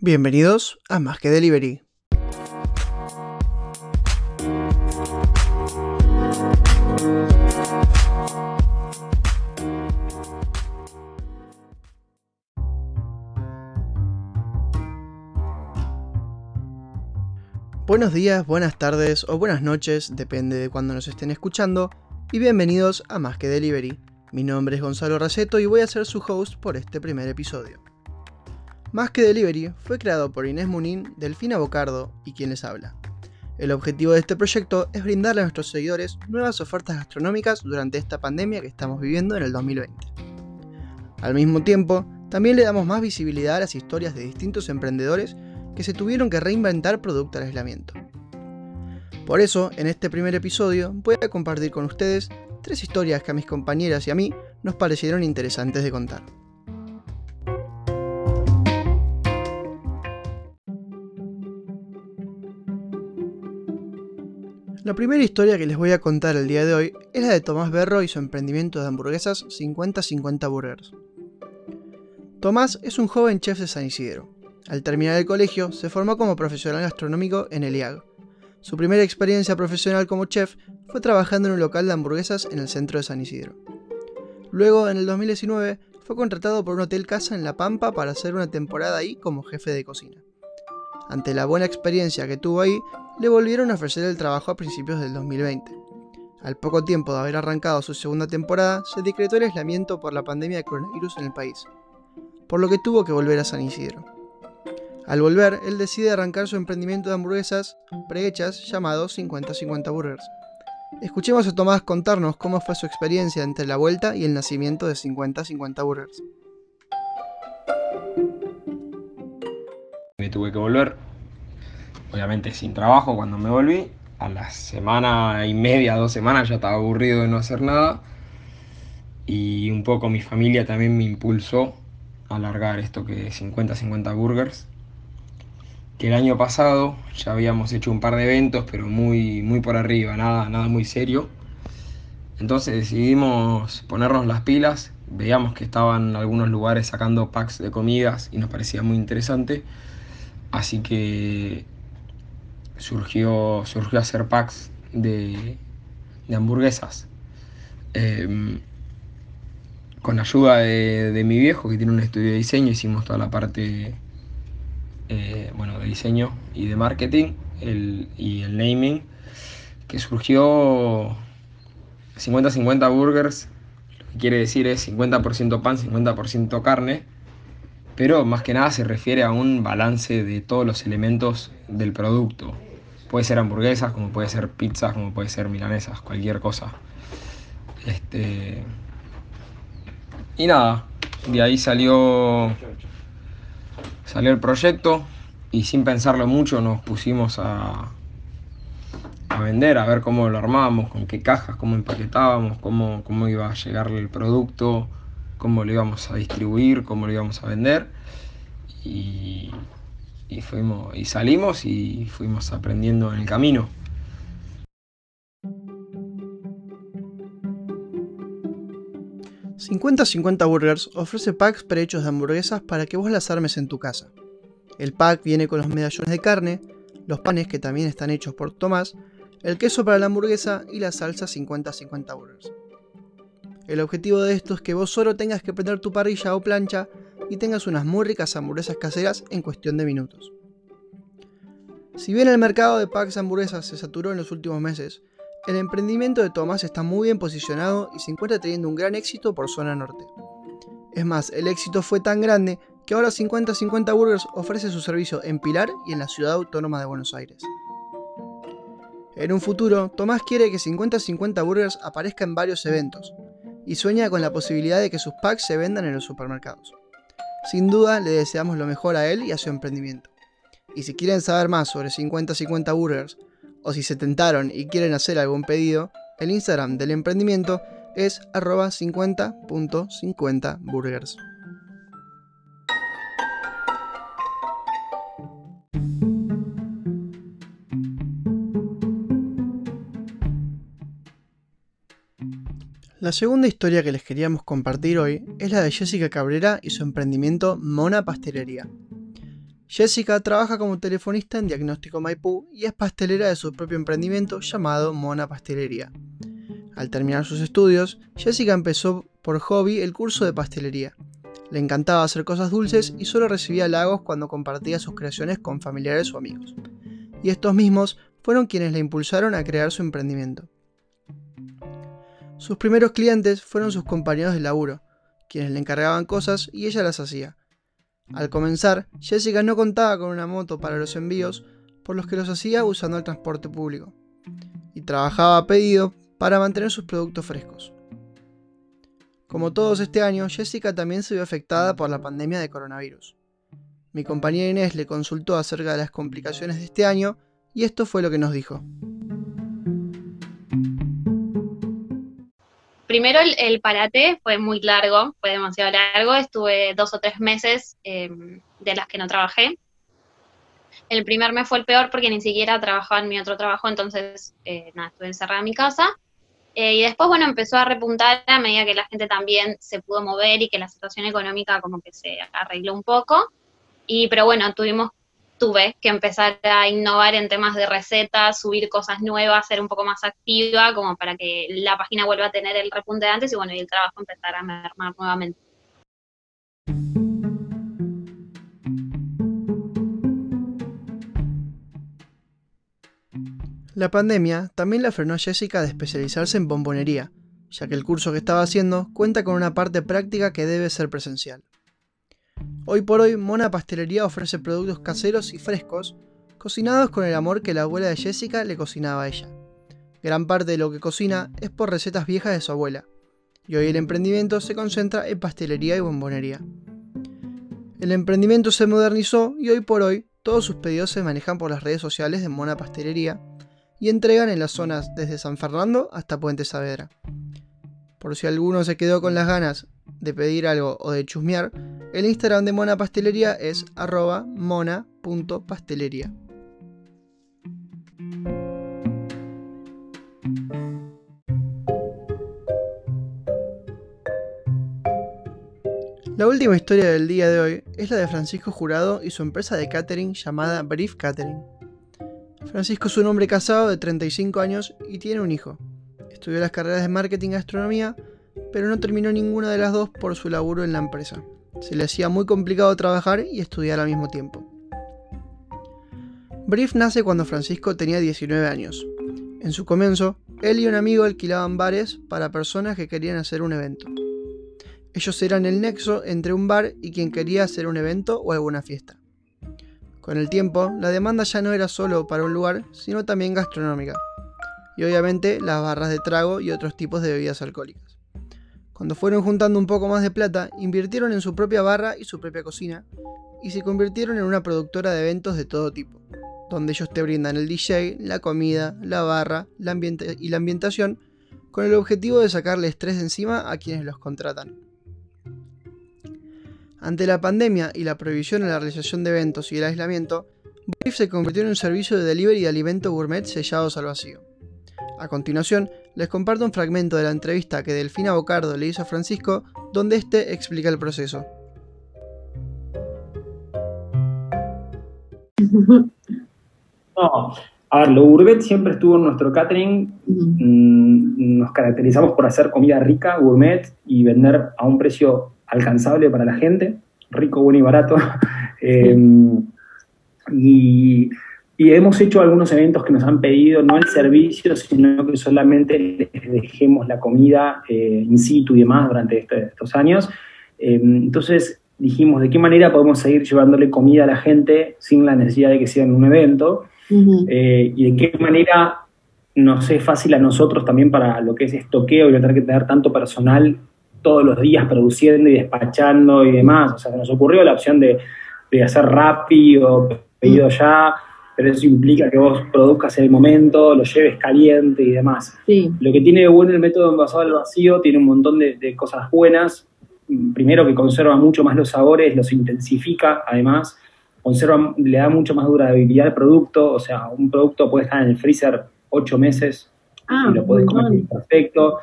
Bienvenidos a Más que Delivery. Buenos días, buenas tardes o buenas noches, depende de cuándo nos estén escuchando, y bienvenidos a Más que Delivery. Mi nombre es Gonzalo Raceto y voy a ser su host por este primer episodio. Más que Delivery fue creado por Inés Munín, Delfina Bocardo y quien les habla. El objetivo de este proyecto es brindarle a nuestros seguidores nuevas ofertas gastronómicas durante esta pandemia que estamos viviendo en el 2020. Al mismo tiempo, también le damos más visibilidad a las historias de distintos emprendedores que se tuvieron que reinventar producto al aislamiento. Por eso, en este primer episodio, voy a compartir con ustedes tres historias que a mis compañeras y a mí nos parecieron interesantes de contar. La primera historia que les voy a contar el día de hoy es la de Tomás Berro y su emprendimiento de hamburguesas 50-50 Burgers. Tomás es un joven chef de San Isidro. Al terminar el colegio, se formó como profesional gastronómico en el IAG, su primera experiencia profesional como chef fue trabajando en un local de hamburguesas en el centro de San Isidro. Luego, en el 2019, fue contratado por un hotel casa en La Pampa para hacer una temporada ahí como jefe de cocina. Ante la buena experiencia que tuvo ahí, le volvieron a ofrecer el trabajo a principios del 2020. Al poco tiempo de haber arrancado su segunda temporada, se decretó el aislamiento por la pandemia de coronavirus en el país, por lo que tuvo que volver a San Isidro. Al volver, él decide arrancar su emprendimiento de hamburguesas prehechas llamado 50-50 Burgers. Escuchemos a Tomás contarnos cómo fue su experiencia entre la vuelta y el nacimiento de 50-50 Burgers. Me tuve que volver, obviamente sin trabajo cuando me volví. A la semana y media, dos semanas ya estaba aburrido de no hacer nada. Y un poco mi familia también me impulsó a alargar esto que es 50-50 Burgers que el año pasado ya habíamos hecho un par de eventos, pero muy, muy por arriba, nada, nada muy serio. Entonces decidimos ponernos las pilas, veíamos que estaban algunos lugares sacando packs de comidas y nos parecía muy interesante. Así que surgió, surgió hacer packs de, hamburguesas. Em, con ayuda de, de mi viejo que tiene un estudio de diseño, hicimos toda la parte eh, bueno, de diseño y de marketing y el naming, que surgió 50-50 burgers, lo que quiere decir es 50% pan, 50% carne, pero más que nada se refiere a un balance de todos los elementos del producto. Puede ser hamburguesas, como puede ser pizzas, como puede ser milanesas, cualquier cosa. Este... Y nada, de ahí salió Salió el proyecto y sin pensarlo mucho nos pusimos a, a vender, a ver cómo lo armábamos, con qué cajas, cómo empaquetábamos, cómo, cómo iba a llegar el producto, cómo lo íbamos a distribuir, cómo lo íbamos a vender. Y, fuimos, y salimos y fuimos aprendiendo en el camino. 50-50 Burgers ofrece packs prehechos de hamburguesas para que vos las armes en tu casa. El pack viene con los medallones de carne, los panes que también están hechos por Tomás, el queso para la hamburguesa y la salsa 50-50 Burgers. El objetivo de esto es que vos solo tengas que prender tu parrilla o plancha y tengas unas muy ricas hamburguesas caseras en cuestión de minutos. Si bien el mercado de packs de hamburguesas se saturó en los últimos meses, el emprendimiento de Tomás está muy bien posicionado y se encuentra teniendo un gran éxito por zona norte. Es más, el éxito fue tan grande que ahora 50-50 Burgers ofrece su servicio en Pilar y en la ciudad autónoma de Buenos Aires. En un futuro, Tomás quiere que 50-50 Burgers aparezca en varios eventos y sueña con la posibilidad de que sus packs se vendan en los supermercados. Sin duda, le deseamos lo mejor a él y a su emprendimiento. Y si quieren saber más sobre 50-50 Burgers o si se tentaron y quieren hacer algún pedido, el Instagram del emprendimiento es arroba 50.50 burgers. La segunda historia que les queríamos compartir hoy es la de Jessica Cabrera y su emprendimiento Mona Pastelería. Jessica trabaja como telefonista en Diagnóstico Maipú y es pastelera de su propio emprendimiento llamado Mona Pastelería. Al terminar sus estudios, Jessica empezó por hobby el curso de pastelería. Le encantaba hacer cosas dulces y solo recibía halagos cuando compartía sus creaciones con familiares o amigos. Y estos mismos fueron quienes la impulsaron a crear su emprendimiento. Sus primeros clientes fueron sus compañeros de laburo, quienes le encargaban cosas y ella las hacía. Al comenzar, Jessica no contaba con una moto para los envíos, por los que los hacía usando el transporte público, y trabajaba a pedido para mantener sus productos frescos. Como todos este año, Jessica también se vio afectada por la pandemia de coronavirus. Mi compañera Inés le consultó acerca de las complicaciones de este año y esto fue lo que nos dijo. Primero el, parate fue muy largo, fue demasiado largo, estuve dos o tres meses em, de las que no trabajé. El primer mes fue el peor porque ni siquiera trabajaba en mi otro trabajo, entonces eh, nada, estuve encerrada en mi casa. Eh, y después, bueno, empezó a repuntar a medida que la gente también se pudo mover y que la situación económica como que se arregló un poco. Y, pero bueno, tuvimos tuve que empezar a innovar en temas de recetas, subir cosas nuevas, ser un poco más activa, como para que la página vuelva a tener el repunte de antes y bueno, el trabajo empezar a mermar nuevamente. La pandemia también la frenó a Jessica de especializarse en bombonería, ya que el curso que estaba haciendo cuenta con una parte práctica que debe ser presencial. Hoy por hoy, Mona Pastelería ofrece productos caseros y frescos, cocinados con el amor que la abuela de Jessica le cocinaba a ella. Gran parte de lo que cocina es por recetas viejas de su abuela, y hoy el emprendimiento se concentra en pastelería y bombonería. El emprendimiento se modernizó y hoy por hoy todos sus pedidos se manejan por las redes sociales de Mona Pastelería y entregan en las zonas desde San Fernando hasta Puente Saavedra. Por si alguno se quedó con las ganas de pedir algo o de chusmear, el Instagram de Mona Pastelería es arroba mona.pastelería. La última historia del día de hoy es la de Francisco Jurado y su empresa de catering llamada Brief Catering. Francisco es un hombre casado de 35 años y tiene un hijo. Estudió las carreras de marketing y gastronomía, pero no terminó ninguna de las dos por su laburo en la empresa. Se le hacía muy complicado trabajar y estudiar al mismo tiempo. Brief nace cuando Francisco tenía 19 años. En su comienzo, él y un amigo alquilaban bares para personas que querían hacer un evento. Ellos eran el nexo entre un bar y quien quería hacer un evento o alguna fiesta. Con el tiempo, la demanda ya no era solo para un lugar, sino también gastronómica. Y obviamente las barras de trago y otros tipos de bebidas alcohólicas. Cuando fueron juntando un poco más de plata, invirtieron en su propia barra y su propia cocina, y se convirtieron en una productora de eventos de todo tipo, donde ellos te brindan el DJ, la comida, la barra la y la ambientación, con el objetivo de sacarle estrés encima a quienes los contratan. Ante la pandemia y la prohibición en la realización de eventos y el aislamiento, Brief se convirtió en un servicio de delivery de alimentos gourmet sellados al vacío. A continuación, les comparto un fragmento de la entrevista que Delfina Bocardo le hizo a Francisco, donde este explica el proceso. No, a ver, lo gourmet siempre estuvo en nuestro catering. Mm, nos caracterizamos por hacer comida rica, gourmet, y vender a un precio alcanzable para la gente, rico, bueno y barato. Em, y y hemos hecho algunos eventos que nos han pedido, no el servicio, sino que solamente les dejemos la comida eh, in situ y demás durante este, estos años. Eh, entonces dijimos, ¿de qué manera podemos seguir llevándole comida a la gente sin la necesidad de que sea en un evento? Eh, y de qué manera nos es fácil a nosotros también para lo que es estoqueo y no tener que tener tanto personal todos los días produciendo y despachando y demás. O sea, nos ocurrió la opción de, de hacer rápido, pedido ya, pero eso implica que vos produzcas en el momento, lo lleves caliente y demás. Lo que tiene de bueno el método envasado al vacío tiene un montón de, cosas buenas. Primero que conserva mucho más los sabores, los intensifica además, conserva, le da mucho más durabilidad al producto, o sea, un producto puede estar en el freezer ocho meses ah, y lo puedes comer perfecto.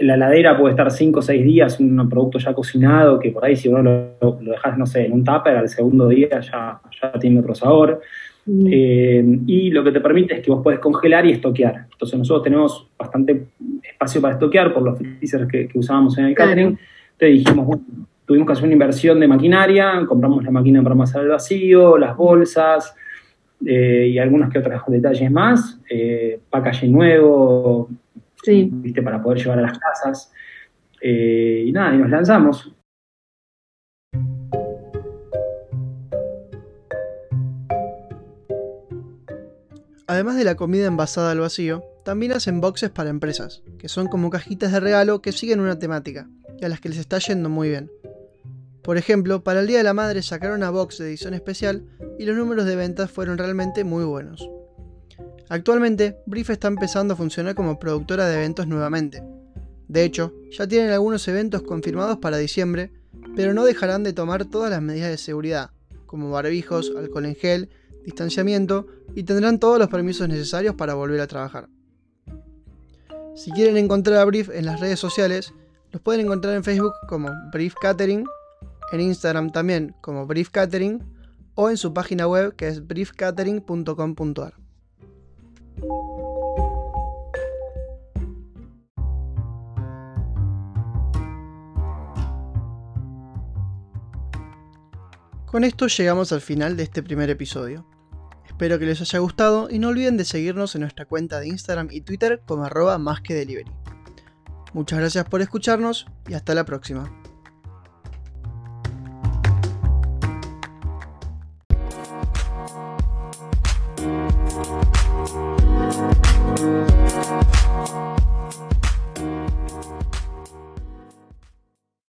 la heladera puede estar 5 o 6 días, un producto ya cocinado, que por ahí si uno lo, lo dejas, no sé, en un tupper, al segundo día ya, ya tiene otro sabor. Eh, y lo que te permite es que vos puedes congelar y estoquear. Entonces nosotros tenemos bastante espacio para estoquear por los freezers que, usábamos en el catering. Entonces dijimos, bueno, tuvimos que hacer una inversión de maquinaria, compramos la máquina para amasar el vacío, las bolsas eh, y algunos que otros detalles más, eh, packaging nuevo, ¿viste? para poder llevar a las casas. Eh, y nada, y nos lanzamos. Además de la comida envasada al vacío, también hacen boxes para empresas, que son como cajitas de regalo que siguen una temática, y a las que les está yendo muy bien. Por ejemplo, para el Día de la Madre sacaron una box de edición especial y los números de ventas fueron realmente muy buenos. Actualmente, Brief está empezando a funcionar como productora de eventos nuevamente. De hecho, ya tienen algunos eventos confirmados para diciembre, pero no dejarán de tomar todas las medidas de seguridad, como barbijos, alcohol en gel, distanciamiento y tendrán todos los permisos necesarios para volver a trabajar. Si quieren encontrar a Brief en las redes sociales, los pueden encontrar en Facebook como Brief Catering en Instagram también como Brief Catering o en su página web que es briefcatering.com.ar. Con esto llegamos al final de este primer episodio. Espero que les haya gustado y no olviden de seguirnos en nuestra cuenta de Instagram y Twitter como arroba más que delivery. Muchas gracias por escucharnos y hasta la próxima.